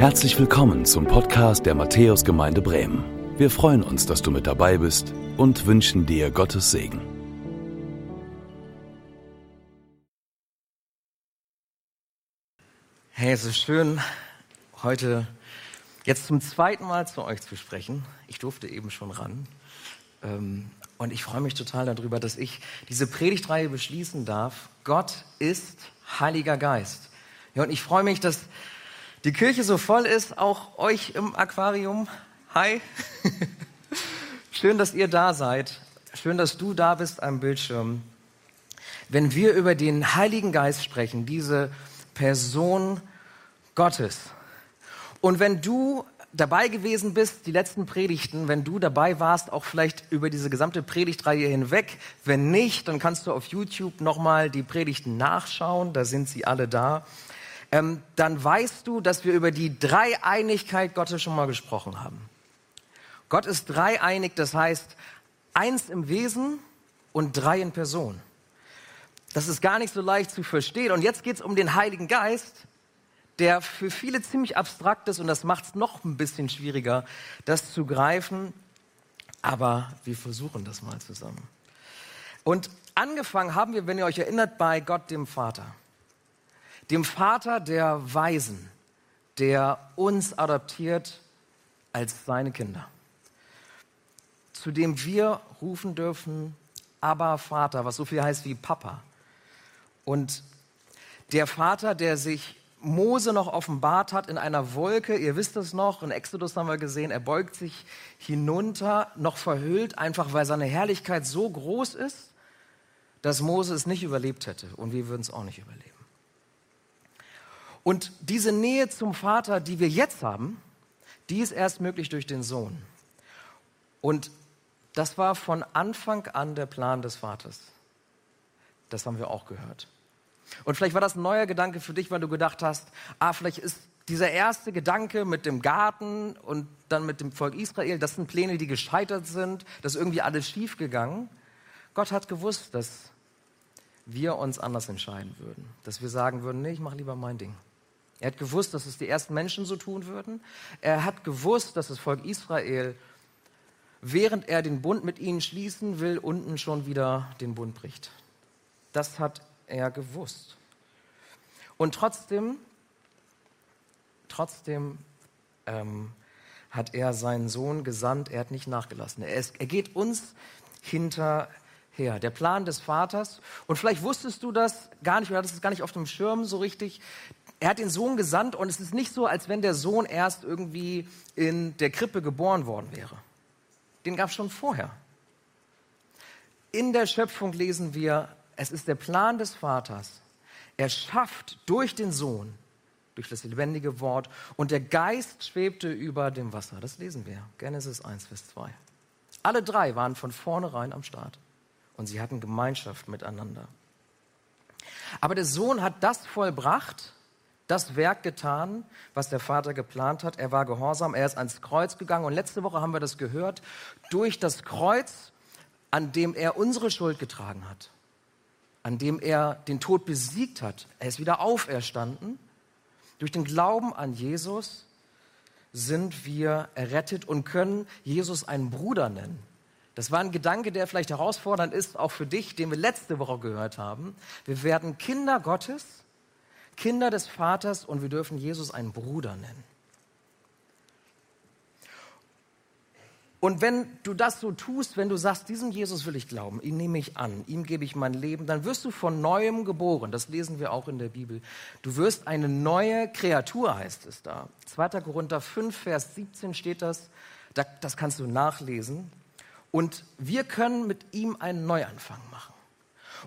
Herzlich willkommen zum Podcast der Matthäusgemeinde Bremen. Wir freuen uns, dass du mit dabei bist und wünschen dir Gottes Segen. Hey, es ist schön, heute jetzt zum zweiten Mal zu euch zu sprechen. Ich durfte eben schon ran. Ähm, und ich freue mich total darüber, dass ich diese Predigtreihe beschließen darf. Gott ist Heiliger Geist. Ja, und ich freue mich, dass die Kirche so voll ist, auch euch im Aquarium. Hi. Schön, dass ihr da seid. Schön, dass du da bist am Bildschirm. Wenn wir über den Heiligen Geist sprechen, diese Person Gottes. Und wenn du dabei gewesen bist, die letzten Predigten, wenn du dabei warst, auch vielleicht über diese gesamte Predigtreihe hinweg, wenn nicht, dann kannst du auf YouTube nochmal die Predigten nachschauen, da sind sie alle da ähm, dann weißt du, dass wir über die Dreieinigkeit Gottes schon mal gesprochen haben. Gott ist dreieinig, das heißt eins im Wesen und drei in Person. Das ist gar nicht so leicht zu verstehen. Und jetzt geht es um den Heiligen Geist, der für viele ziemlich abstrakt ist und das macht es noch ein bisschen schwieriger, das zu greifen. Aber wir versuchen das mal zusammen. Und angefangen haben wir, wenn ihr euch erinnert, bei Gott dem Vater dem Vater der Weisen, der uns adoptiert als seine Kinder, zu dem wir rufen dürfen, aber Vater, was so viel heißt wie Papa. Und der Vater, der sich Mose noch offenbart hat in einer Wolke, ihr wisst es noch, in Exodus haben wir gesehen, er beugt sich hinunter, noch verhüllt, einfach weil seine Herrlichkeit so groß ist, dass Mose es nicht überlebt hätte und wir würden es auch nicht überleben. Und diese Nähe zum Vater, die wir jetzt haben, die ist erst möglich durch den Sohn. Und das war von Anfang an der Plan des Vaters. Das haben wir auch gehört. Und vielleicht war das ein neuer Gedanke für dich, weil du gedacht hast, ah, vielleicht ist dieser erste Gedanke mit dem Garten und dann mit dem Volk Israel, das sind Pläne, die gescheitert sind, das ist irgendwie alles schiefgegangen. Gott hat gewusst, dass wir uns anders entscheiden würden, dass wir sagen würden, nee, ich mache lieber mein Ding. Er hat gewusst, dass es die ersten Menschen so tun würden. Er hat gewusst, dass das Volk Israel, während er den Bund mit ihnen schließen will, unten schon wieder den Bund bricht. Das hat er gewusst. Und trotzdem, trotzdem ähm, hat er seinen Sohn gesandt. Er hat nicht nachgelassen. Er, ist, er geht uns hinterher. Der Plan des Vaters. Und vielleicht wusstest du das gar nicht, oder hattest es gar nicht auf dem Schirm so richtig, er hat den Sohn gesandt und es ist nicht so, als wenn der Sohn erst irgendwie in der Krippe geboren worden wäre. Den gab es schon vorher. In der Schöpfung lesen wir, es ist der Plan des Vaters. Er schafft durch den Sohn, durch das lebendige Wort und der Geist schwebte über dem Wasser. Das lesen wir. Genesis 1, Vers 2. Alle drei waren von vornherein am Start und sie hatten Gemeinschaft miteinander. Aber der Sohn hat das vollbracht, das Werk getan, was der Vater geplant hat. Er war gehorsam, er ist ans Kreuz gegangen. Und letzte Woche haben wir das gehört, durch das Kreuz, an dem er unsere Schuld getragen hat, an dem er den Tod besiegt hat. Er ist wieder auferstanden. Durch den Glauben an Jesus sind wir errettet und können Jesus einen Bruder nennen. Das war ein Gedanke, der vielleicht herausfordernd ist, auch für dich, den wir letzte Woche gehört haben. Wir werden Kinder Gottes Kinder des Vaters und wir dürfen Jesus einen Bruder nennen. Und wenn du das so tust, wenn du sagst, diesem Jesus will ich glauben, ihn nehme ich an, ihm gebe ich mein Leben, dann wirst du von neuem geboren. Das lesen wir auch in der Bibel. Du wirst eine neue Kreatur, heißt es da. 2. Korinther 5, Vers 17 steht das. Das kannst du nachlesen. Und wir können mit ihm einen Neuanfang machen.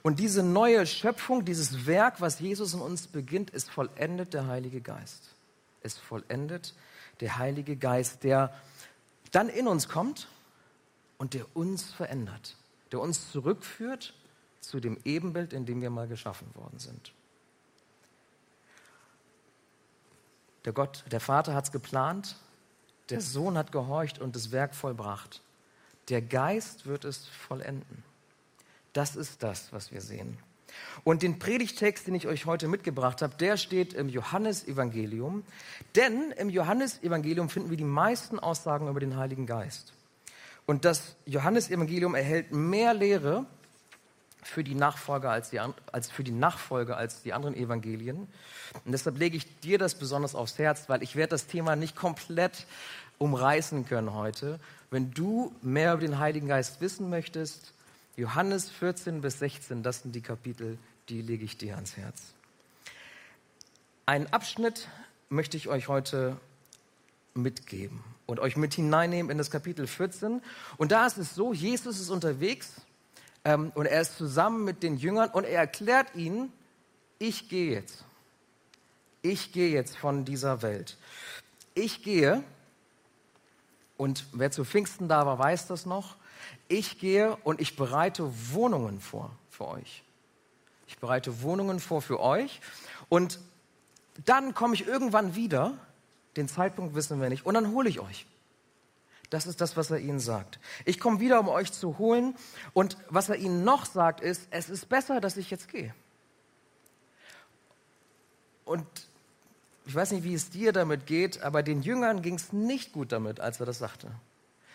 Und diese neue Schöpfung, dieses Werk, was Jesus in uns beginnt, ist vollendet der Heilige Geist. Ist vollendet der Heilige Geist, der dann in uns kommt und der uns verändert, der uns zurückführt zu dem Ebenbild, in dem wir mal geschaffen worden sind. Der Gott, der Vater hat es geplant, der Sohn hat gehorcht und das Werk vollbracht. Der Geist wird es vollenden. Das ist das, was wir sehen. Und den Predigtext, den ich euch heute mitgebracht habe, der steht im Johannesevangelium. Denn im Johannesevangelium finden wir die meisten Aussagen über den Heiligen Geist. Und das Johannesevangelium erhält mehr Lehre für die Nachfolge als, die, als für die Nachfolge als die anderen Evangelien. Und deshalb lege ich dir das besonders aufs Herz, weil ich werde das Thema nicht komplett umreißen können heute. Wenn du mehr über den Heiligen Geist wissen möchtest, Johannes 14 bis 16, das sind die Kapitel, die lege ich dir ans Herz. Einen Abschnitt möchte ich euch heute mitgeben und euch mit hineinnehmen in das Kapitel 14. Und da ist es so, Jesus ist unterwegs ähm, und er ist zusammen mit den Jüngern und er erklärt ihnen, ich gehe jetzt. Ich gehe jetzt von dieser Welt. Ich gehe, und wer zu Pfingsten da war, weiß das noch, ich gehe und ich bereite Wohnungen vor für euch. Ich bereite Wohnungen vor für euch und dann komme ich irgendwann wieder, den Zeitpunkt wissen wir nicht, und dann hole ich euch. Das ist das, was er ihnen sagt. Ich komme wieder, um euch zu holen. Und was er ihnen noch sagt, ist, es ist besser, dass ich jetzt gehe. Und ich weiß nicht, wie es dir damit geht, aber den Jüngern ging es nicht gut damit, als er das sagte.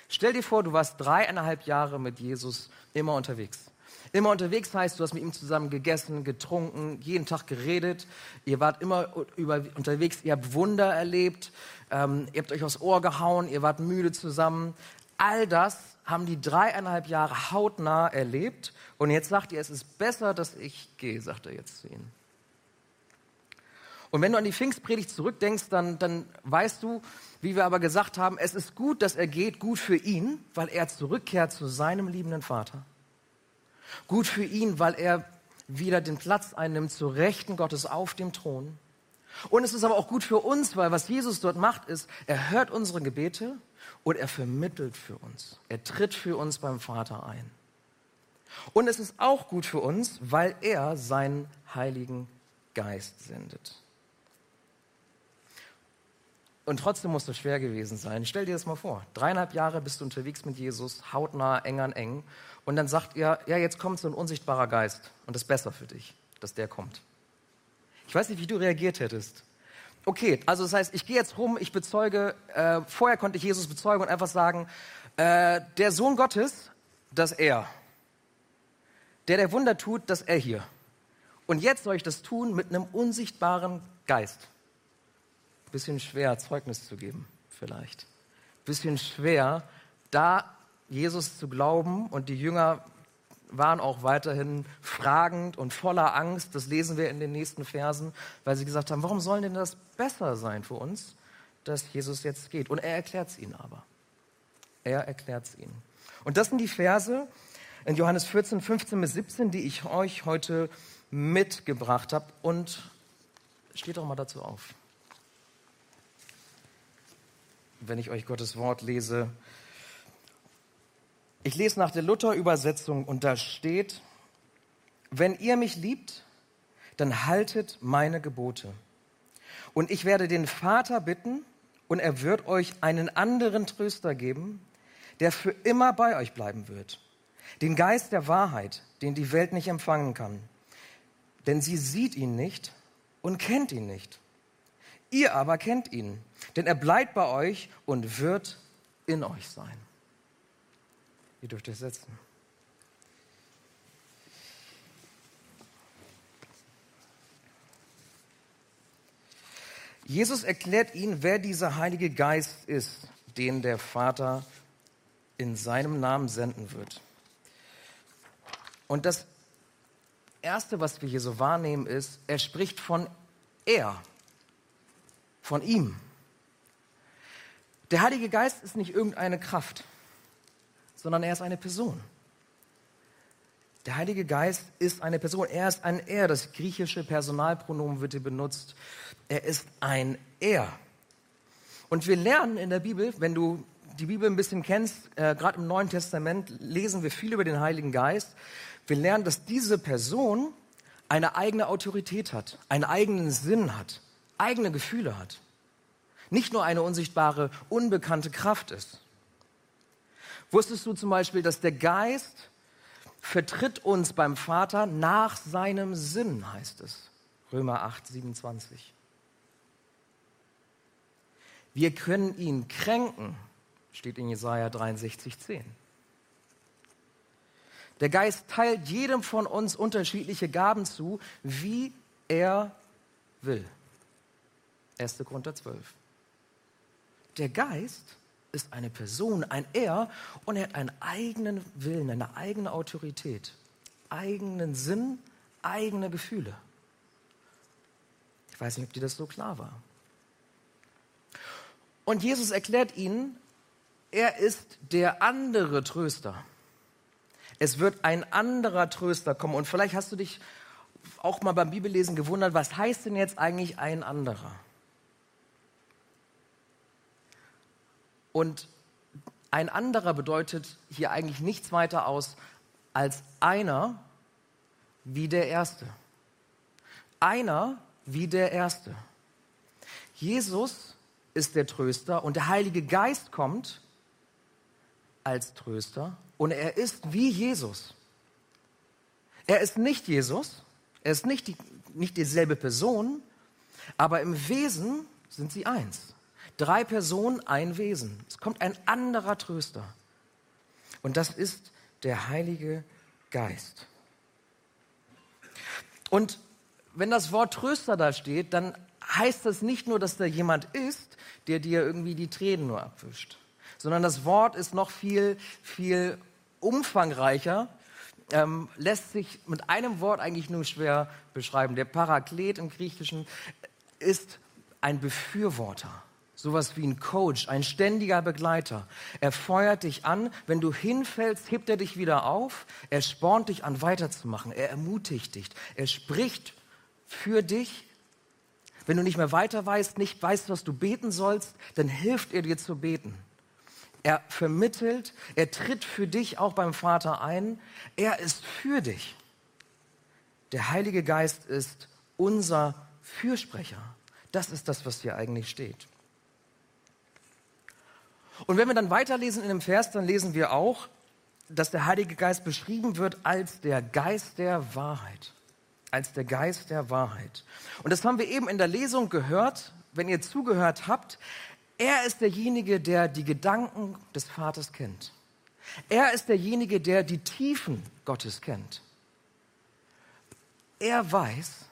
Stell dir vor, du warst dreieinhalb Jahre mit Jesus immer unterwegs. Immer unterwegs heißt, du hast mit ihm zusammen gegessen, getrunken, jeden Tag geredet. Ihr wart immer über, unterwegs, ihr habt Wunder erlebt, ähm, ihr habt euch aufs Ohr gehauen, ihr wart müde zusammen. All das haben die dreieinhalb Jahre hautnah erlebt. Und jetzt sagt ihr, es ist besser, dass ich gehe, sagt er jetzt zu ihnen. Und wenn du an die Pfingstpredigt zurückdenkst, dann, dann weißt du, wie wir aber gesagt haben, es ist gut, dass er geht, gut für ihn, weil er zurückkehrt zu seinem liebenden Vater. Gut für ihn, weil er wieder den Platz einnimmt zu Rechten Gottes auf dem Thron. Und es ist aber auch gut für uns, weil was Jesus dort macht, ist, er hört unsere Gebete und er vermittelt für uns. Er tritt für uns beim Vater ein. Und es ist auch gut für uns, weil er seinen Heiligen Geist sendet. Und trotzdem muss es schwer gewesen sein. Stell dir das mal vor. Dreieinhalb Jahre bist du unterwegs mit Jesus, hautnah, eng an eng. Und dann sagt er, ja, jetzt kommt so ein unsichtbarer Geist. Und das ist besser für dich, dass der kommt. Ich weiß nicht, wie du reagiert hättest. Okay, also das heißt, ich gehe jetzt rum, ich bezeuge, äh, vorher konnte ich Jesus bezeugen und einfach sagen, äh, der Sohn Gottes, dass er. Der, der Wunder tut, dass er hier. Und jetzt soll ich das tun mit einem unsichtbaren Geist. Bisschen schwer, Zeugnis zu geben, vielleicht. Bisschen schwer, da Jesus zu glauben und die Jünger waren auch weiterhin fragend und voller Angst. Das lesen wir in den nächsten Versen, weil sie gesagt haben, warum soll denn das besser sein für uns, dass Jesus jetzt geht? Und er erklärt es ihnen aber. Er erklärt es ihnen. Und das sind die Verse in Johannes 14, 15 bis 17, die ich euch heute mitgebracht habe. Und steht doch mal dazu auf. Wenn ich euch Gottes Wort lese, ich lese nach der Luther-Übersetzung und da steht, wenn ihr mich liebt, dann haltet meine Gebote. Und ich werde den Vater bitten und er wird euch einen anderen Tröster geben, der für immer bei euch bleiben wird. Den Geist der Wahrheit, den die Welt nicht empfangen kann. Denn sie sieht ihn nicht und kennt ihn nicht. Ihr aber kennt ihn, denn er bleibt bei euch und wird in euch sein. Ihr dürft euch setzen. Jesus erklärt ihnen, wer dieser Heilige Geist ist, den der Vater in seinem Namen senden wird. Und das Erste, was wir hier so wahrnehmen, ist, er spricht von er, von ihm. Der Heilige Geist ist nicht irgendeine Kraft sondern er ist eine Person. Der Heilige Geist ist eine Person. Er ist ein Er. Das griechische Personalpronomen wird hier benutzt. Er ist ein Er. Und wir lernen in der Bibel, wenn du die Bibel ein bisschen kennst, äh, gerade im Neuen Testament lesen wir viel über den Heiligen Geist. Wir lernen, dass diese Person eine eigene Autorität hat, einen eigenen Sinn hat, eigene Gefühle hat. Nicht nur eine unsichtbare, unbekannte Kraft ist. Wusstest du zum Beispiel, dass der Geist vertritt uns beim Vater nach seinem Sinn, heißt es. Römer 8, 27. Wir können ihn kränken, steht in Jesaja 63, 10. Der Geist teilt jedem von uns unterschiedliche Gaben zu, wie er will. 1. Korinther 12. Der Geist ist eine Person, ein Er und er hat einen eigenen Willen, eine eigene Autorität, eigenen Sinn, eigene Gefühle. Ich weiß nicht, ob dir das so klar war. Und Jesus erklärt ihnen, er ist der andere Tröster. Es wird ein anderer Tröster kommen. Und vielleicht hast du dich auch mal beim Bibellesen gewundert, was heißt denn jetzt eigentlich ein anderer? Und ein anderer bedeutet hier eigentlich nichts weiter aus als einer wie der Erste. Einer wie der Erste. Jesus ist der Tröster und der Heilige Geist kommt als Tröster und er ist wie Jesus. Er ist nicht Jesus, er ist nicht, die, nicht dieselbe Person, aber im Wesen sind sie eins. Drei Personen, ein Wesen. Es kommt ein anderer Tröster. Und das ist der Heilige Geist. Und wenn das Wort Tröster da steht, dann heißt das nicht nur, dass da jemand ist, der dir irgendwie die Tränen nur abwischt, sondern das Wort ist noch viel, viel umfangreicher, ähm, lässt sich mit einem Wort eigentlich nur schwer beschreiben. Der Paraklet im Griechischen ist ein Befürworter. Sowas wie ein Coach, ein ständiger Begleiter. Er feuert dich an. Wenn du hinfällst, hebt er dich wieder auf. Er spornt dich an, weiterzumachen. Er ermutigt dich. Er spricht für dich. Wenn du nicht mehr weiter weißt, nicht weißt, was du beten sollst, dann hilft er dir zu beten. Er vermittelt, er tritt für dich auch beim Vater ein. Er ist für dich. Der Heilige Geist ist unser Fürsprecher. Das ist das, was hier eigentlich steht. Und wenn wir dann weiterlesen in dem Vers, dann lesen wir auch, dass der Heilige Geist beschrieben wird als der Geist der Wahrheit. Als der Geist der Wahrheit. Und das haben wir eben in der Lesung gehört, wenn ihr zugehört habt. Er ist derjenige, der die Gedanken des Vaters kennt. Er ist derjenige, der die Tiefen Gottes kennt. Er weiß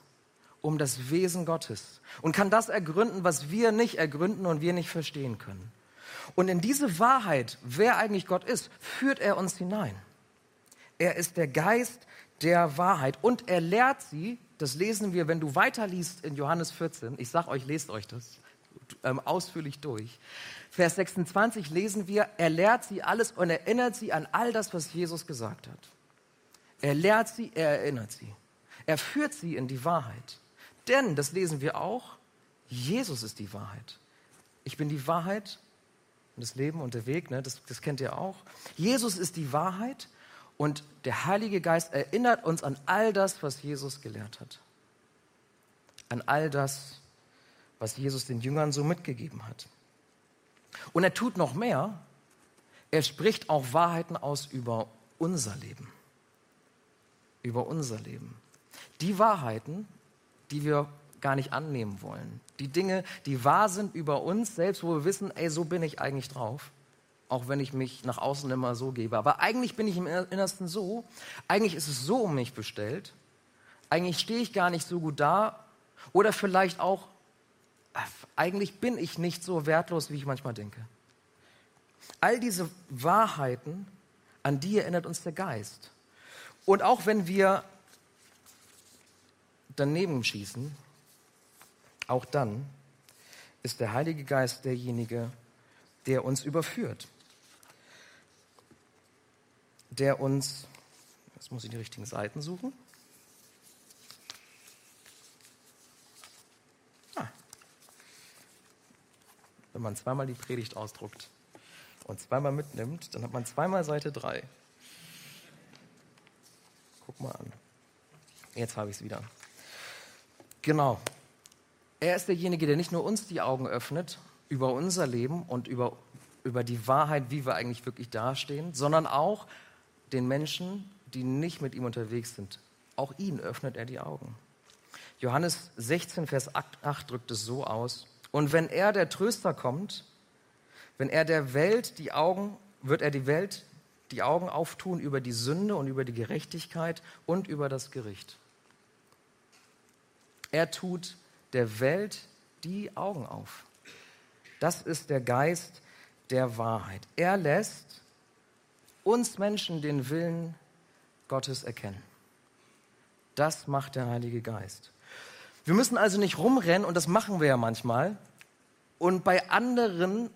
um das Wesen Gottes und kann das ergründen, was wir nicht ergründen und wir nicht verstehen können. Und in diese Wahrheit, wer eigentlich Gott ist, führt er uns hinein. Er ist der Geist der Wahrheit und er lehrt sie, das lesen wir, wenn du weiterliest in Johannes 14, ich sage euch, lest euch das ähm, ausführlich durch. Vers 26 lesen wir, er lehrt sie alles und erinnert sie an all das, was Jesus gesagt hat. Er lehrt sie, er erinnert sie. Er führt sie in die Wahrheit. Denn, das lesen wir auch, Jesus ist die Wahrheit. Ich bin die Wahrheit und das Leben und der Weg, ne, das, das kennt ihr auch. Jesus ist die Wahrheit und der Heilige Geist erinnert uns an all das, was Jesus gelehrt hat. An all das, was Jesus den Jüngern so mitgegeben hat. Und er tut noch mehr. Er spricht auch Wahrheiten aus über unser Leben. Über unser Leben. Die Wahrheiten, die wir gar nicht annehmen wollen. Die Dinge, die wahr sind über uns selbst, wo wir wissen, ey, so bin ich eigentlich drauf. Auch wenn ich mich nach außen immer so gebe. Aber eigentlich bin ich im Innersten so. Eigentlich ist es so um mich bestellt. Eigentlich stehe ich gar nicht so gut da. Oder vielleicht auch, eigentlich bin ich nicht so wertlos, wie ich manchmal denke. All diese Wahrheiten, an die erinnert uns der Geist. Und auch wenn wir daneben schießen, auch dann ist der Heilige Geist derjenige, der uns überführt, der uns, jetzt muss ich die richtigen Seiten suchen, ah. wenn man zweimal die Predigt ausdruckt und zweimal mitnimmt, dann hat man zweimal Seite 3. Guck mal an. Jetzt habe ich es wieder. Genau. Er ist derjenige, der nicht nur uns die Augen öffnet über unser Leben und über, über die Wahrheit, wie wir eigentlich wirklich dastehen, sondern auch den Menschen die nicht mit ihm unterwegs sind. Auch ihnen öffnet er die Augen. Johannes 16, Vers 8 drückt es so aus. Und wenn er, der Tröster, kommt, wenn er der Welt die Augen, wird er die Welt die Augen auftun über die Sünde und über die Gerechtigkeit und über das Gericht. Er tut der Welt die Augen auf. Das ist der Geist der Wahrheit. Er lässt uns Menschen den Willen Gottes erkennen. Das macht der Heilige Geist. Wir müssen also nicht rumrennen, und das machen wir ja manchmal, und bei anderen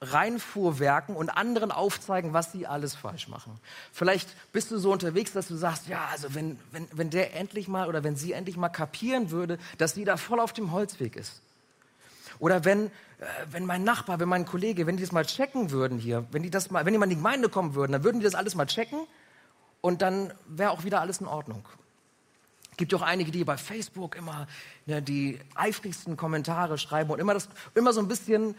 reinfuhrwerken und anderen aufzeigen, was sie alles falsch machen. Vielleicht bist du so unterwegs, dass du sagst, ja, also wenn, wenn, wenn der endlich mal oder wenn sie endlich mal kapieren würde, dass sie da voll auf dem Holzweg ist. Oder wenn, äh, wenn mein Nachbar, wenn mein Kollege, wenn die das mal checken würden hier, wenn die das mal, wenn die mal in die Gemeinde kommen würden, dann würden die das alles mal checken und dann wäre auch wieder alles in Ordnung. Es gibt ja auch einige, die bei Facebook immer ja, die eifrigsten Kommentare schreiben und immer, das, immer so ein bisschen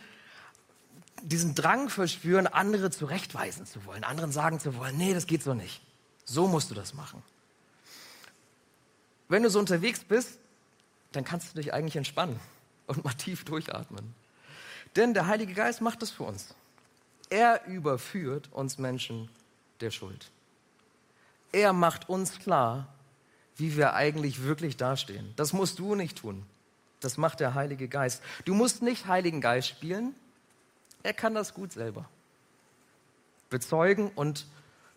diesen Drang verspüren, andere zurechtweisen zu wollen, anderen sagen zu wollen, nee, das geht so nicht. So musst du das machen. Wenn du so unterwegs bist, dann kannst du dich eigentlich entspannen und mal tief durchatmen. Denn der Heilige Geist macht das für uns. Er überführt uns Menschen der Schuld. Er macht uns klar, wie wir eigentlich wirklich dastehen. Das musst du nicht tun. Das macht der Heilige Geist. Du musst nicht Heiligen Geist spielen. Er kann das gut selber. Bezeugen und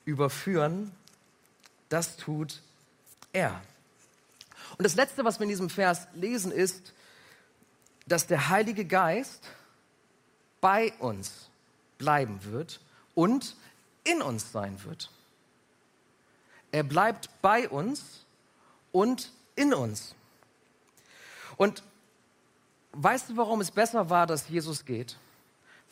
überführen, das tut er. Und das Letzte, was wir in diesem Vers lesen, ist, dass der Heilige Geist bei uns bleiben wird und in uns sein wird. Er bleibt bei uns und in uns. Und weißt du, warum es besser war, dass Jesus geht?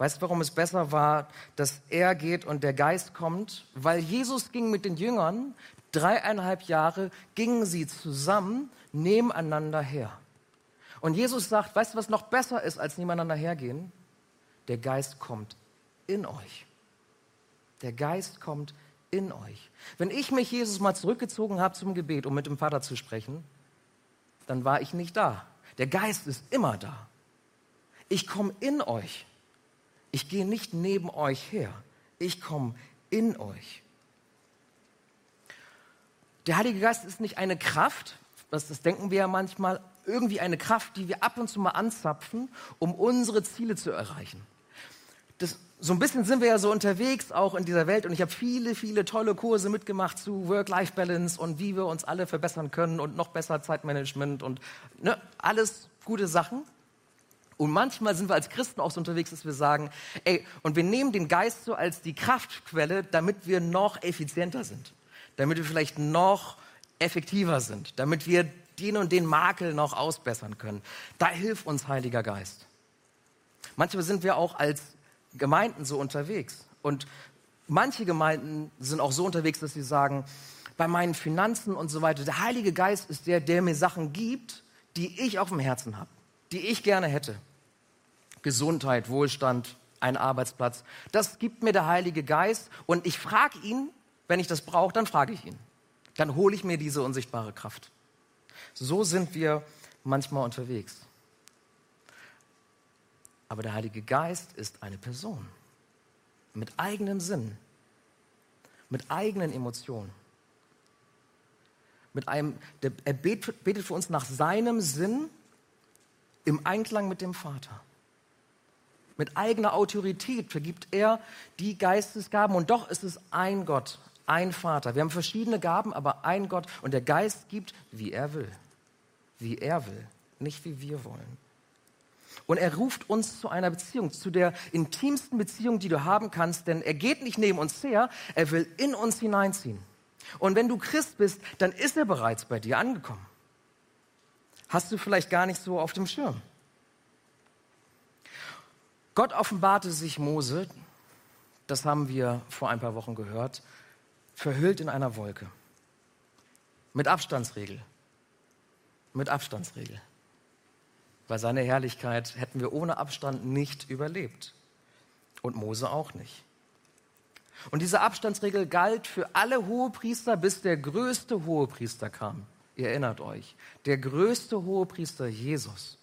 Weißt du, warum es besser war, dass er geht und der Geist kommt? Weil Jesus ging mit den Jüngern, dreieinhalb Jahre gingen sie zusammen nebeneinander her. Und Jesus sagt, weißt du, was noch besser ist, als nebeneinander hergehen? Der Geist kommt in euch. Der Geist kommt in euch. Wenn ich mich Jesus mal zurückgezogen habe zum Gebet, um mit dem Vater zu sprechen, dann war ich nicht da. Der Geist ist immer da. Ich komme in euch. Ich gehe nicht neben euch her. Ich komme in euch. Der Heilige Geist ist nicht eine Kraft, das, das denken wir ja manchmal, irgendwie eine Kraft, die wir ab und zu mal anzapfen, um unsere Ziele zu erreichen. Das, so ein bisschen sind wir ja so unterwegs auch in dieser Welt und ich habe viele, viele tolle Kurse mitgemacht zu Work-Life-Balance und wie wir uns alle verbessern können und noch besser Zeitmanagement und ne, alles gute Sachen. Und manchmal sind wir als Christen auch so unterwegs, dass wir sagen, ey, und wir nehmen den Geist so als die Kraftquelle, damit wir noch effizienter sind, damit wir vielleicht noch effektiver sind, damit wir den und den Makel noch ausbessern können. Da hilft uns Heiliger Geist. Manchmal sind wir auch als Gemeinden so unterwegs. Und manche Gemeinden sind auch so unterwegs, dass sie sagen, bei meinen Finanzen und so weiter, der Heilige Geist ist der, der mir Sachen gibt, die ich auf dem Herzen habe, die ich gerne hätte. Gesundheit, Wohlstand, ein Arbeitsplatz. Das gibt mir der Heilige Geist und ich frage ihn, wenn ich das brauche, dann frage ich ihn. Dann hole ich mir diese unsichtbare Kraft. So sind wir manchmal unterwegs. Aber der Heilige Geist ist eine Person mit eigenem Sinn, mit eigenen Emotionen. Mit einem, der, er betet für uns nach seinem Sinn im Einklang mit dem Vater. Mit eigener Autorität vergibt er die Geistesgaben und doch ist es ein Gott, ein Vater. Wir haben verschiedene Gaben, aber ein Gott und der Geist gibt, wie er will. Wie er will, nicht wie wir wollen. Und er ruft uns zu einer Beziehung, zu der intimsten Beziehung, die du haben kannst, denn er geht nicht neben uns her, er will in uns hineinziehen. Und wenn du Christ bist, dann ist er bereits bei dir angekommen. Hast du vielleicht gar nicht so auf dem Schirm. Gott offenbarte sich Mose, das haben wir vor ein paar Wochen gehört, verhüllt in einer Wolke. Mit Abstandsregel. Mit Abstandsregel. Weil seine Herrlichkeit hätten wir ohne Abstand nicht überlebt. Und Mose auch nicht. Und diese Abstandsregel galt für alle Hohepriester, bis der größte Hohepriester kam. Ihr erinnert euch, der größte Hohepriester Jesus.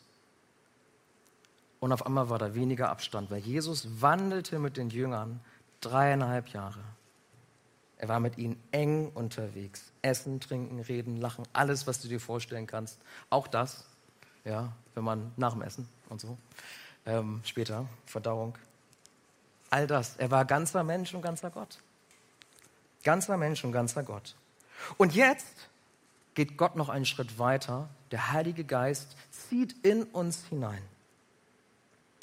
Und auf einmal war da weniger Abstand, weil Jesus wandelte mit den Jüngern dreieinhalb Jahre. Er war mit ihnen eng unterwegs. Essen, trinken, reden, lachen, alles, was du dir vorstellen kannst. Auch das, ja, wenn man nach dem Essen und so, ähm, später, Verdauung. All das. Er war ganzer Mensch und ganzer Gott. Ganzer Mensch und ganzer Gott. Und jetzt geht Gott noch einen Schritt weiter. Der Heilige Geist zieht in uns hinein.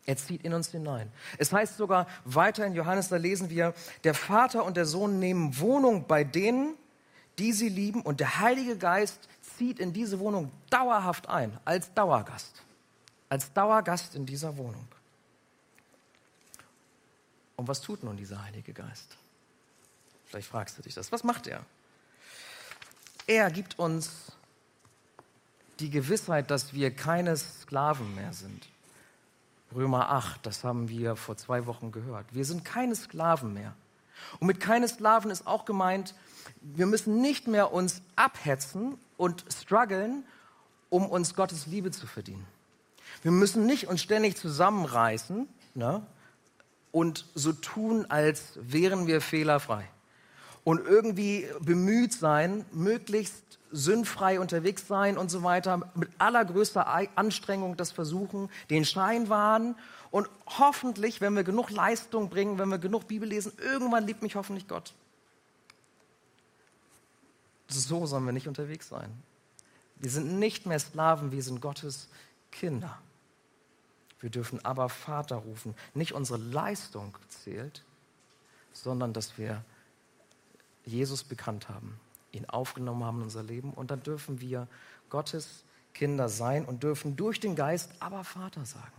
Er zieht in uns hinein. Es heißt sogar weiter in Johannes, da lesen wir, der Vater und der Sohn nehmen Wohnung bei denen, die sie lieben, und der Heilige Geist zieht in diese Wohnung dauerhaft ein, als Dauergast. Als Dauergast in dieser Wohnung. Und was tut nun dieser Heilige Geist? Vielleicht fragst du dich das. Was macht er? Er gibt uns die Gewissheit, dass wir keine Sklaven mehr sind. Römer 8, das haben wir vor zwei Wochen gehört. Wir sind keine Sklaven mehr. Und mit keine Sklaven ist auch gemeint, wir müssen nicht mehr uns abhetzen und strugglen, um uns Gottes Liebe zu verdienen. Wir müssen nicht uns ständig zusammenreißen ne, und so tun, als wären wir fehlerfrei. Und irgendwie bemüht sein, möglichst sündfrei unterwegs sein und so weiter, mit allergrößter Anstrengung das versuchen, den Schein wahren und hoffentlich, wenn wir genug Leistung bringen, wenn wir genug Bibel lesen, irgendwann liebt mich hoffentlich Gott. So sollen wir nicht unterwegs sein. Wir sind nicht mehr Sklaven, wir sind Gottes Kinder. Wir dürfen aber Vater rufen. Nicht unsere Leistung zählt, sondern dass wir Jesus bekannt haben ihn aufgenommen haben in unser Leben. Und dann dürfen wir Gottes Kinder sein und dürfen durch den Geist aber Vater sagen.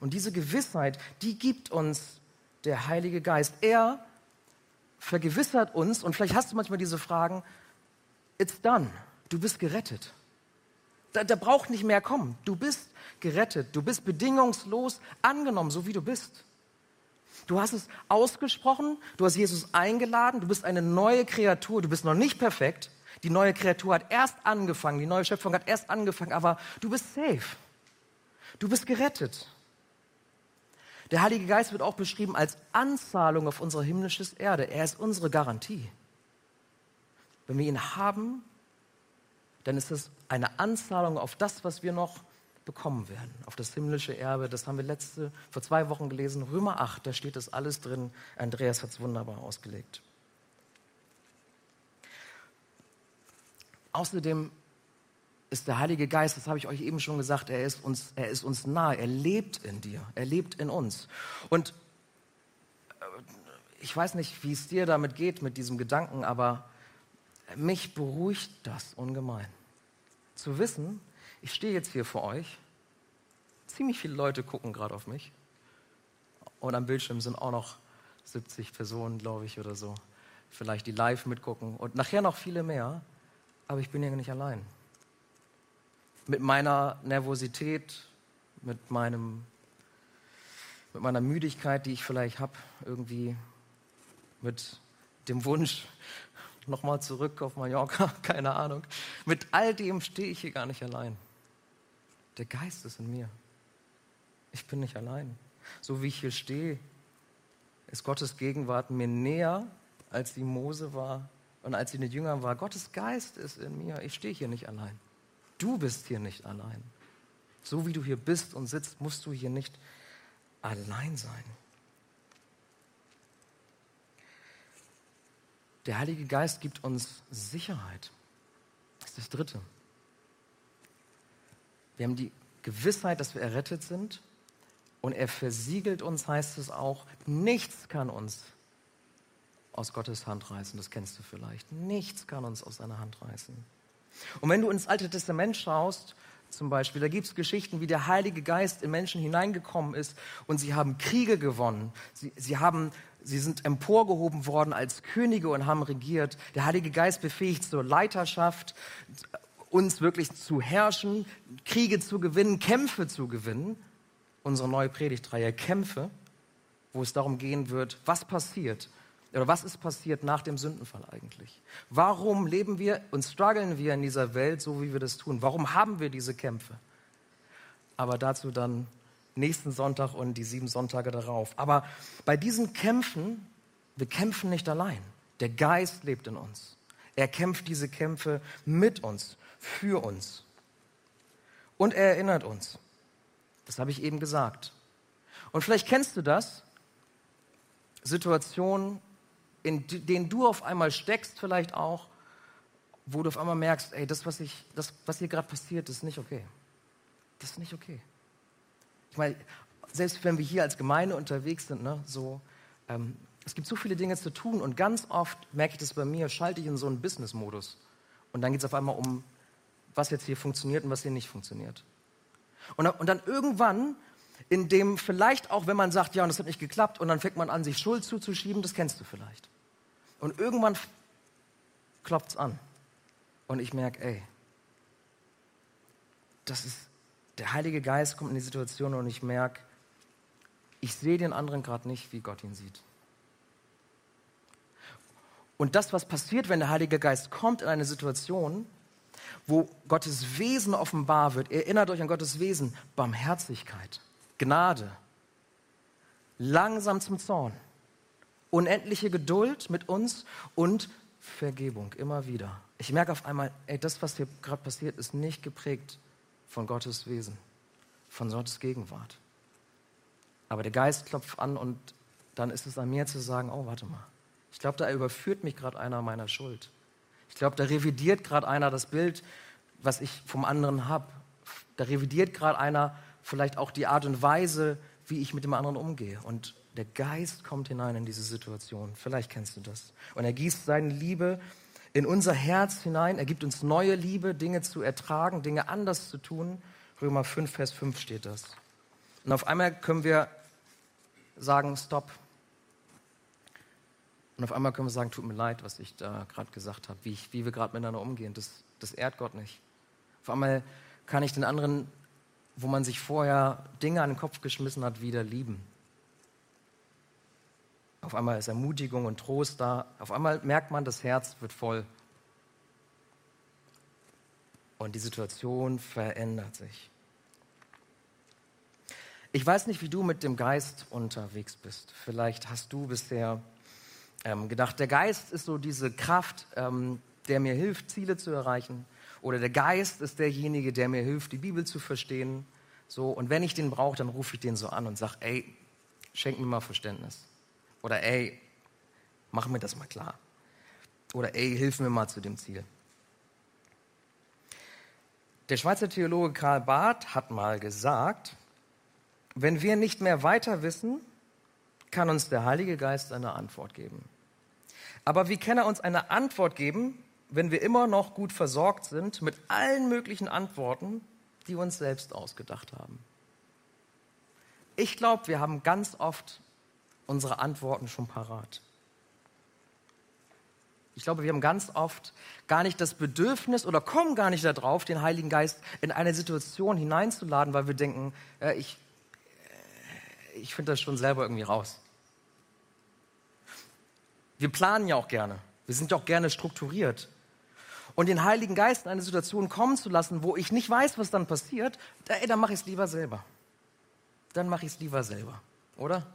Und diese Gewissheit, die gibt uns der Heilige Geist. Er vergewissert uns, und vielleicht hast du manchmal diese Fragen, it's done, du bist gerettet. Da, da braucht nicht mehr kommen. Du bist gerettet, du bist bedingungslos angenommen, so wie du bist. Du hast es ausgesprochen, du hast Jesus eingeladen, du bist eine neue Kreatur, du bist noch nicht perfekt. Die neue Kreatur hat erst angefangen, die neue Schöpfung hat erst angefangen, aber du bist safe. Du bist gerettet. Der Heilige Geist wird auch beschrieben als Anzahlung auf unser himmlisches Erde. Er ist unsere Garantie. Wenn wir ihn haben, dann ist es eine Anzahlung auf das, was wir noch bekommen werden, auf das himmlische Erbe. Das haben wir letzte, vor zwei Wochen gelesen, Römer 8, da steht das alles drin. Andreas hat es wunderbar ausgelegt. Außerdem ist der Heilige Geist, das habe ich euch eben schon gesagt, er ist uns, er ist uns nahe, er lebt in dir, er lebt in uns. Und äh, ich weiß nicht, wie es dir damit geht, mit diesem Gedanken, aber mich beruhigt das ungemein. Zu wissen, ich stehe jetzt hier vor euch. Ziemlich viele Leute gucken gerade auf mich. Und am Bildschirm sind auch noch 70 Personen, glaube ich, oder so. Vielleicht die live mitgucken. Und nachher noch viele mehr. Aber ich bin ja nicht allein. Mit meiner Nervosität, mit, meinem, mit meiner Müdigkeit, die ich vielleicht habe, irgendwie mit dem Wunsch, nochmal zurück auf Mallorca, keine Ahnung. Mit all dem stehe ich hier gar nicht allein. Der Geist ist in mir. Ich bin nicht allein. So wie ich hier stehe, ist Gottes Gegenwart mir näher, als die Mose war und als sie den Jüngern war. Gottes Geist ist in mir. Ich stehe hier nicht allein. Du bist hier nicht allein. So wie du hier bist und sitzt, musst du hier nicht allein sein. Der Heilige Geist gibt uns Sicherheit. Das ist das Dritte. Wir haben die Gewissheit, dass wir errettet sind. Und er versiegelt uns, heißt es auch, nichts kann uns aus Gottes Hand reißen. Das kennst du vielleicht. Nichts kann uns aus seiner Hand reißen. Und wenn du ins Alte Testament schaust, zum Beispiel, da gibt es Geschichten, wie der Heilige Geist in Menschen hineingekommen ist und sie haben Kriege gewonnen. Sie, sie, haben, sie sind emporgehoben worden als Könige und haben regiert. Der Heilige Geist befähigt zur Leiterschaft, uns wirklich zu herrschen, Kriege zu gewinnen, Kämpfe zu gewinnen. Unsere neue Predigtreihe Kämpfe, wo es darum gehen wird, was passiert, Oder was ist passiert nach dem Sündenfall eigentlich? Warum leben wir und strugglen wir in dieser Welt so, wie wir das tun? Warum haben wir diese Kämpfe? Aber dazu dann nächsten Sonntag und die sieben Sonntage darauf. Aber bei diesen Kämpfen, wir kämpfen nicht allein. Der Geist lebt in uns. Er kämpft diese Kämpfe mit uns, für uns. Und er erinnert uns. Das habe ich eben gesagt. Und vielleicht kennst du das. Situationen, in denen du auf einmal steckst, vielleicht auch, wo du auf einmal merkst, ey, das, was, ich, das, was hier gerade passiert, ist nicht okay. Das ist nicht okay. Ich meine, selbst wenn wir hier als Gemeinde unterwegs sind, ne, so, ähm, es gibt so viele Dinge zu tun und ganz oft merke ich das bei mir, schalte ich in so einen Business-Modus. Und dann geht es auf einmal um, was jetzt hier funktioniert und was hier nicht funktioniert. Und, und dann irgendwann in dem vielleicht auch, wenn man sagt, ja, und das hat nicht geklappt, und dann fängt man an, sich Schuld zuzuschieben, das kennst du vielleicht. Und irgendwann klopft es an. Und ich merke, ey, das ist, der Heilige Geist kommt in die Situation und ich merke, ich sehe den anderen gerade nicht, wie Gott ihn sieht. Und das, was passiert, wenn der Heilige Geist kommt in eine Situation, wo Gottes Wesen offenbar wird, erinnert euch an Gottes Wesen, Barmherzigkeit, Gnade, langsam zum Zorn, unendliche Geduld mit uns und Vergebung immer wieder. Ich merke auf einmal, ey, das, was hier gerade passiert, ist nicht geprägt von Gottes Wesen, von Gottes Gegenwart. Aber der Geist klopft an und dann ist es an mir zu sagen, oh, warte mal. Ich glaube, da überführt mich gerade einer meiner Schuld. Ich glaube, da revidiert gerade einer das Bild, was ich vom anderen habe. Da revidiert gerade einer vielleicht auch die Art und Weise, wie ich mit dem anderen umgehe. Und der Geist kommt hinein in diese Situation. Vielleicht kennst du das. Und er gießt seine Liebe in unser Herz hinein. Er gibt uns neue Liebe, Dinge zu ertragen, Dinge anders zu tun. Römer 5, Vers 5 steht das. Und auf einmal können wir sagen, stopp. Und auf einmal können wir sagen, tut mir leid, was ich da gerade gesagt habe, wie, wie wir gerade miteinander umgehen. Das, das ehrt Gott nicht. Auf einmal kann ich den anderen wo man sich vorher Dinge an den Kopf geschmissen hat, wieder lieben. Auf einmal ist Ermutigung und Trost da. Auf einmal merkt man, das Herz wird voll. Und die Situation verändert sich. Ich weiß nicht, wie du mit dem Geist unterwegs bist. Vielleicht hast du bisher ähm, gedacht, der Geist ist so diese Kraft, ähm, der mir hilft, Ziele zu erreichen. Oder der Geist ist derjenige, der mir hilft, die Bibel zu verstehen. So, und wenn ich den brauche, dann rufe ich den so an und sage, ey, schenk mir mal Verständnis. Oder ey, mach mir das mal klar. Oder ey, hilf mir mal zu dem Ziel. Der Schweizer Theologe Karl Barth hat mal gesagt, wenn wir nicht mehr weiter wissen, kann uns der Heilige Geist eine Antwort geben. Aber wie kann er uns eine Antwort geben, wenn wir immer noch gut versorgt sind mit allen möglichen Antworten, die wir uns selbst ausgedacht haben. Ich glaube, wir haben ganz oft unsere Antworten schon parat. Ich glaube, wir haben ganz oft gar nicht das Bedürfnis oder kommen gar nicht darauf, den Heiligen Geist in eine Situation hineinzuladen, weil wir denken, äh, ich, äh, ich finde das schon selber irgendwie raus. Wir planen ja auch gerne. Wir sind ja auch gerne strukturiert und den Heiligen Geist in eine Situation kommen zu lassen, wo ich nicht weiß, was dann passiert, ey, dann mache ich es lieber selber. Dann mache ich es lieber selber, oder?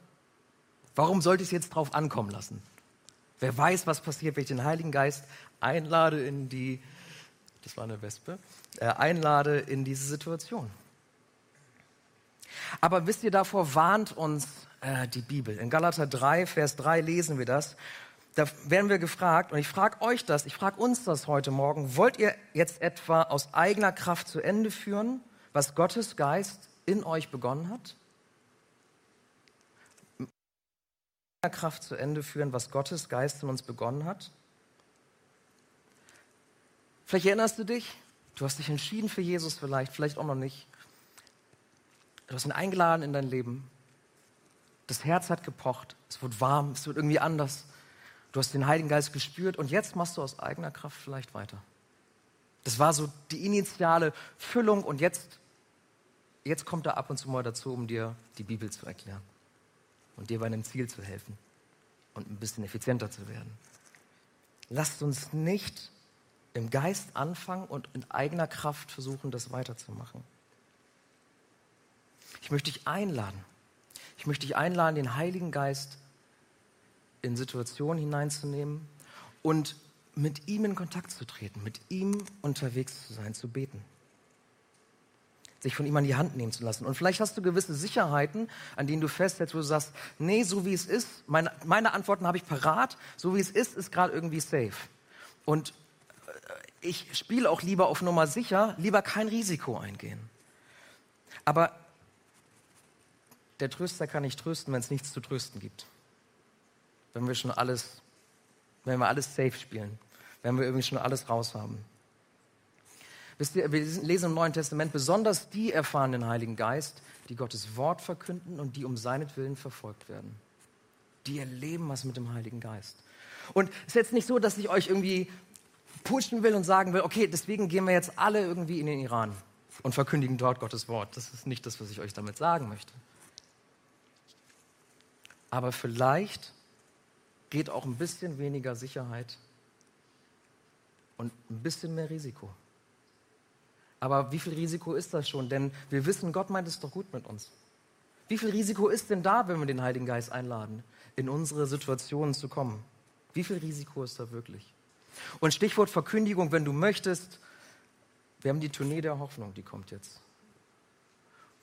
Warum sollte ich es jetzt drauf ankommen lassen? Wer weiß, was passiert, wenn ich den Heiligen Geist einlade in die, das war eine Wespe, äh, einlade in diese Situation. Aber wisst ihr, davor warnt uns äh, die Bibel. In Galater 3, Vers 3 lesen wir das da werden wir gefragt, und ich frage euch das, ich frage uns das heute Morgen, wollt ihr jetzt etwa aus eigener Kraft zu Ende führen, was Gottes Geist in euch begonnen hat? Kraft zu Ende führen, was Gottes Geist in uns begonnen hat? Vielleicht erinnerst du dich, du hast dich entschieden für Jesus vielleicht, vielleicht auch noch nicht. Du hast ihn eingeladen in dein Leben. Das Herz hat gepocht, es wird warm, es wird irgendwie anders. Du hast den Heiligen Geist gespürt und jetzt machst du aus eigener Kraft vielleicht weiter. Das war so die initiale Füllung und jetzt, jetzt kommt er ab und zu mal dazu, um dir die Bibel zu erklären und dir bei einem Ziel zu helfen. und ein bisschen effizienter zu werden. Lasst uns nicht im Geist anfangen und in eigener Kraft versuchen, das weiterzumachen. Ich möchte dich einladen. Ich möchte dich einladen, den Heiligen Geist in Situationen hineinzunehmen und mit ihm in Kontakt zu treten, mit ihm unterwegs zu sein, zu beten. Sich von ihm an die Hand nehmen zu lassen. Und vielleicht hast du gewisse Sicherheiten, an denen du festhältst, wo du sagst, nee, so wie es ist, meine, meine Antworten habe ich parat, so wie es ist, ist gerade irgendwie safe. Und äh, ich spiele auch lieber auf Nummer sicher, lieber kein Risiko eingehen. Aber der Tröster kann nicht trösten, wenn es nichts zu trösten gibt. Wenn wir schon alles, wenn wir alles safe spielen, wenn wir irgendwie schon alles raus haben. Wisst ihr, wir lesen im Neuen Testament besonders die erfahren den Heiligen Geist, die Gottes Wort verkünden und die um seinetwillen verfolgt werden. Die erleben was mit dem Heiligen Geist. Und es ist jetzt nicht so, dass ich euch irgendwie pushen will und sagen will, okay, deswegen gehen wir jetzt alle irgendwie in den Iran und verkündigen dort Gottes Wort. Das ist nicht das, was ich euch damit sagen möchte. Aber vielleicht geht auch ein bisschen weniger Sicherheit und ein bisschen mehr Risiko. Aber wie viel Risiko ist das schon? Denn wir wissen, Gott meint es doch gut mit uns. Wie viel Risiko ist denn da, wenn wir den Heiligen Geist einladen, in unsere Situationen zu kommen? Wie viel Risiko ist da wirklich? Und Stichwort Verkündigung, wenn du möchtest, wir haben die Tournee der Hoffnung, die kommt jetzt,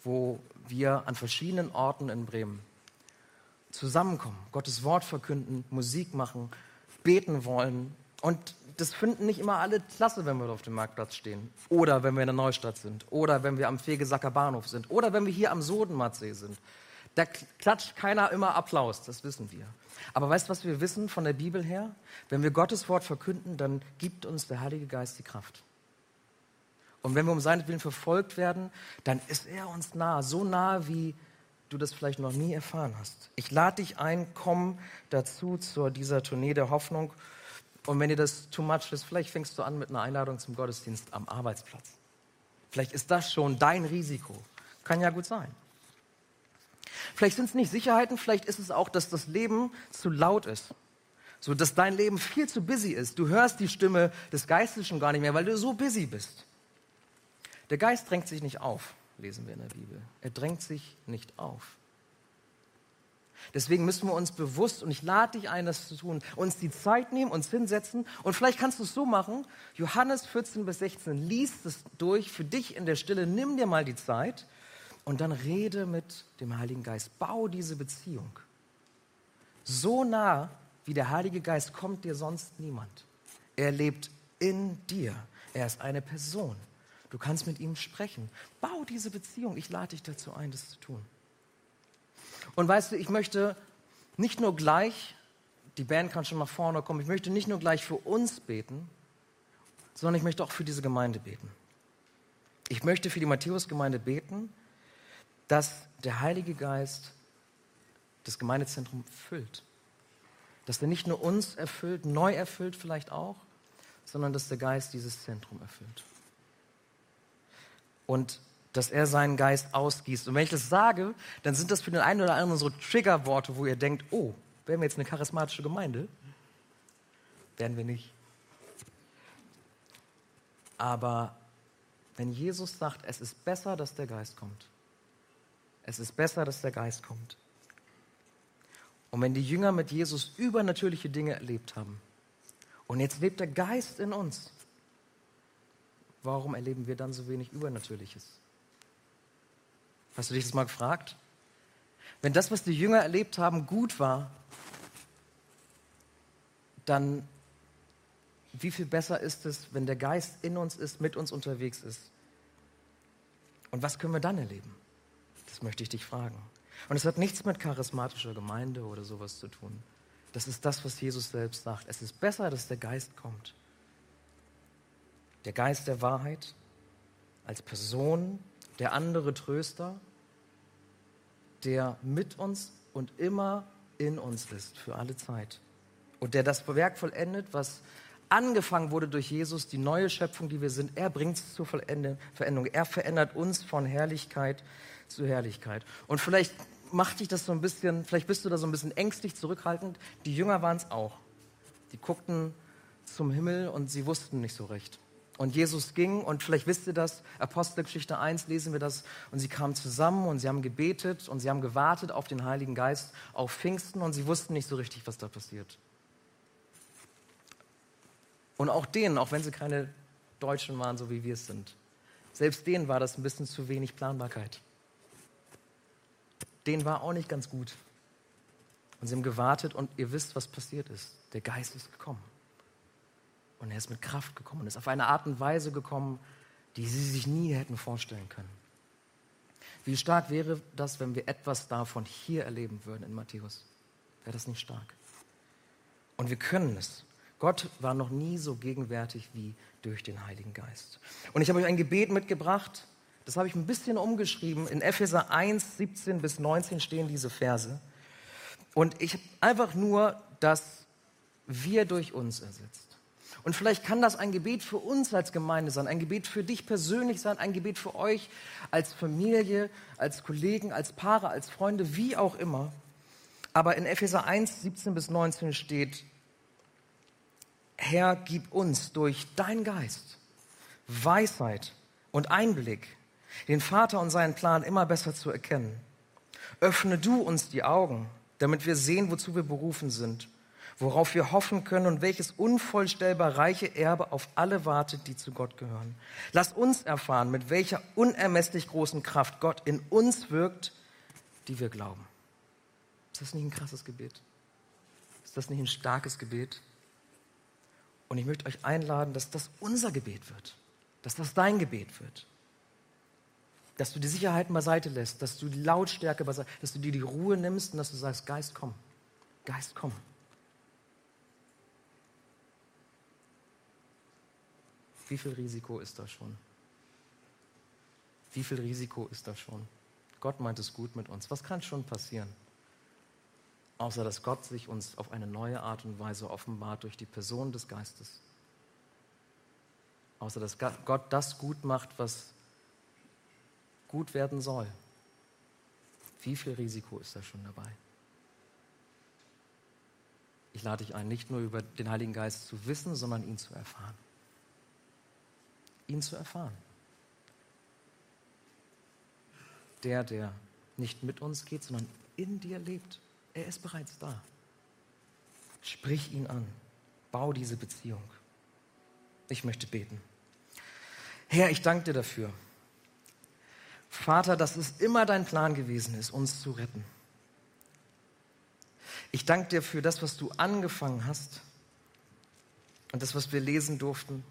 wo wir an verschiedenen Orten in Bremen zusammenkommen, Gottes Wort verkünden, Musik machen, beten wollen. Und das finden nicht immer alle klasse, wenn wir auf dem Marktplatz stehen. Oder wenn wir in der Neustadt sind. Oder wenn wir am Fegesacker Bahnhof sind. Oder wenn wir hier am Sodenmatsee sind. Da klatscht keiner immer Applaus, das wissen wir. Aber weißt du, was wir wissen von der Bibel her? Wenn wir Gottes Wort verkünden, dann gibt uns der Heilige Geist die Kraft. Und wenn wir um seinetwillen verfolgt werden, dann ist er uns nah, so nah wie du das vielleicht noch nie erfahren hast. Ich lade dich ein, komm dazu zu dieser Tournee der Hoffnung. Und wenn dir das too much ist, vielleicht fängst du an mit einer Einladung zum Gottesdienst am Arbeitsplatz. Vielleicht ist das schon dein Risiko. Kann ja gut sein. Vielleicht sind es nicht Sicherheiten, vielleicht ist es auch, dass das Leben zu laut ist. So, dass dein Leben viel zu busy ist. Du hörst die Stimme des Geistes schon gar nicht mehr, weil du so busy bist. Der Geist drängt sich nicht auf lesen wir in der Bibel. Er drängt sich nicht auf. Deswegen müssen wir uns bewusst, und ich lade dich ein, das zu tun, uns die Zeit nehmen, uns hinsetzen. Und vielleicht kannst du es so machen, Johannes 14 bis 16, liest es durch für dich in der Stille, nimm dir mal die Zeit und dann rede mit dem Heiligen Geist. Bau diese Beziehung. So nah wie der Heilige Geist kommt dir sonst niemand. Er lebt in dir. Er ist eine Person. Du kannst mit ihm sprechen. Bau diese Beziehung. Ich lade dich dazu ein, das zu tun. Und weißt du, ich möchte nicht nur gleich, die Band kann schon nach vorne kommen, ich möchte nicht nur gleich für uns beten, sondern ich möchte auch für diese Gemeinde beten. Ich möchte für die Matthäus-Gemeinde beten, dass der Heilige Geist das Gemeindezentrum füllt. Dass er nicht nur uns erfüllt, neu erfüllt vielleicht auch, sondern dass der Geist dieses Zentrum erfüllt und dass er seinen Geist ausgießt. Und wenn ich das sage, dann sind das für den einen oder anderen so Triggerworte, wo ihr denkt, oh, wären wir jetzt eine charismatische Gemeinde? Werden wir nicht. Aber wenn Jesus sagt, es ist besser, dass der Geist kommt, es ist besser, dass der Geist kommt. Und wenn die Jünger mit Jesus übernatürliche Dinge erlebt haben, und jetzt lebt der Geist in uns, warum erleben wir dann so wenig Übernatürliches? Hast du dich das mal gefragt? Wenn das, was die Jünger erlebt haben, gut war, dann wie viel besser ist es, wenn der Geist in uns ist, mit uns unterwegs ist? Und was können wir dann erleben? Das möchte ich dich fragen. Und es hat nichts mit charismatischer Gemeinde oder sowas zu tun. Das ist das, was Jesus selbst sagt. Es ist besser, dass der Geist kommt der Geist der Wahrheit, als Person, der andere Tröster, der mit uns und immer in uns ist, für alle Zeit. Und der das Werk vollendet, was angefangen wurde durch Jesus, die neue Schöpfung, die wir sind. Er bringt es zur Veränderung. Er verändert uns von Herrlichkeit zu Herrlichkeit. Und vielleicht macht dich das so ein bisschen, vielleicht bist du da so ein bisschen ängstlich zurückhaltend. Die Jünger waren es auch. Die guckten zum Himmel und sie wussten nicht so recht. Und Jesus ging und vielleicht wisst ihr das, Apostelgeschichte 1 lesen wir das und sie kamen zusammen und sie haben gebetet und sie haben gewartet auf den Heiligen Geist, auf Pfingsten und sie wussten nicht so richtig, was da passiert. Und auch denen, auch wenn sie keine Deutschen waren, so wie wir es sind, selbst denen war das ein bisschen zu wenig Planbarkeit. Denen war auch nicht ganz gut. Und sie haben gewartet und ihr wisst, was passiert ist. Der Geist ist gekommen. Und er ist mit Kraft gekommen und ist auf eine Art und Weise gekommen, die sie sich nie hätten vorstellen können. Wie stark wäre das, wenn wir etwas davon hier erleben würden in Matthäus? Wäre das nicht stark? Und wir können es. Gott war noch nie so gegenwärtig wie durch den Heiligen Geist. Und ich habe euch ein Gebet mitgebracht, das habe ich ein bisschen umgeschrieben. In Epheser 1, 17 bis 19 stehen diese Verse. Und ich habe einfach nur das Wir durch uns ersetzt. Und vielleicht kann das ein Gebet für uns als Gemeinde sein, ein Gebet für dich persönlich sein, ein Gebet für euch als Familie, als Kollegen, als Paare, als Freunde, wie auch immer. Aber in Epheser 1, 17 bis 19 steht, Herr, gib uns durch dein Geist Weisheit und Einblick, den Vater und seinen Plan immer besser zu erkennen. Öffne du uns die Augen, damit wir sehen, wozu wir berufen sind worauf wir hoffen können und welches unvollstellbar reiche Erbe auf alle wartet, die zu Gott gehören. Lass uns erfahren, mit welcher unermesslich großen Kraft Gott in uns wirkt, die wir glauben. Ist das nicht ein krasses Gebet? Ist das nicht ein starkes Gebet? Und ich möchte euch einladen, dass das unser Gebet wird, dass das dein Gebet wird. Dass du die Sicherheiten beiseite lässt, dass du die Lautstärke beiseite, dass du dir die Ruhe nimmst und dass du sagst, Geist, komm, Geist, komm. Wie viel Risiko ist da schon? Wie viel Risiko ist da schon? Gott meint es gut mit uns. Was kann schon passieren? Außer dass Gott sich uns auf eine neue Art und Weise offenbart durch die Person des Geistes. Außer dass Gott das gut macht, was gut werden soll. Wie viel Risiko ist da schon dabei? Ich lade dich ein, nicht nur über den Heiligen Geist zu wissen, sondern ihn zu erfahren ihn zu erfahren. Der, der nicht mit uns geht, sondern in dir lebt, er ist bereits da. Sprich ihn an. Bau diese Beziehung. Ich möchte beten. Herr, ich danke dir dafür. Vater, dass es immer dein Plan gewesen ist, uns zu retten. Ich danke dir für das, was du angefangen hast und das, was wir lesen durften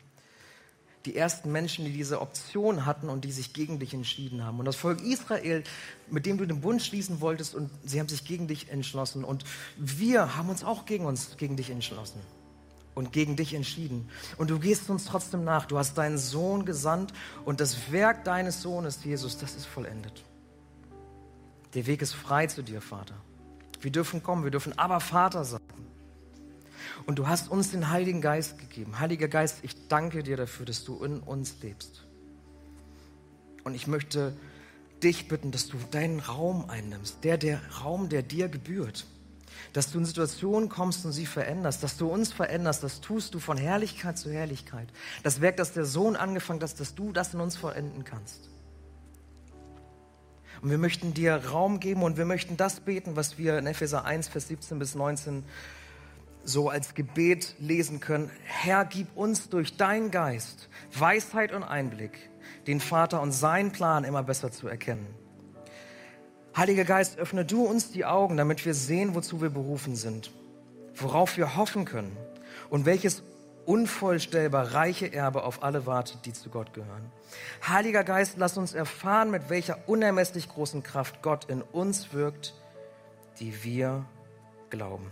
die ersten Menschen, die diese Option hatten und die sich gegen dich entschieden haben. Und das Volk Israel, mit dem du den Bund schließen wolltest, und sie haben sich gegen dich entschlossen. Und wir haben uns auch gegen uns, gegen dich entschlossen und gegen dich entschieden. Und du gehst uns trotzdem nach. Du hast deinen Sohn gesandt und das Werk deines Sohnes, Jesus, das ist vollendet. Der Weg ist frei zu dir, Vater. Wir dürfen kommen, wir dürfen aber Vater sagen. Und du hast uns den Heiligen Geist gegeben. Heiliger Geist, ich danke dir dafür, dass du in uns lebst. Und ich möchte dich bitten, dass du deinen Raum einnimmst, der, der Raum, der dir gebührt. Dass du in Situationen kommst und sie veränderst, dass du uns veränderst, das tust du von Herrlichkeit zu Herrlichkeit. Das Werk, das der Sohn angefangen hat, dass du das in uns vollenden kannst. Und wir möchten dir Raum geben und wir möchten das beten, was wir in Epheser 1, Vers 17 bis 19 so als Gebet lesen können, Herr, gib uns durch deinen Geist Weisheit und Einblick, den Vater und seinen Plan immer besser zu erkennen. Heiliger Geist, öffne du uns die Augen, damit wir sehen, wozu wir berufen sind, worauf wir hoffen können und welches unvollstellbar reiche Erbe auf alle wartet, die zu Gott gehören. Heiliger Geist, lass uns erfahren, mit welcher unermesslich großen Kraft Gott in uns wirkt, die wir glauben.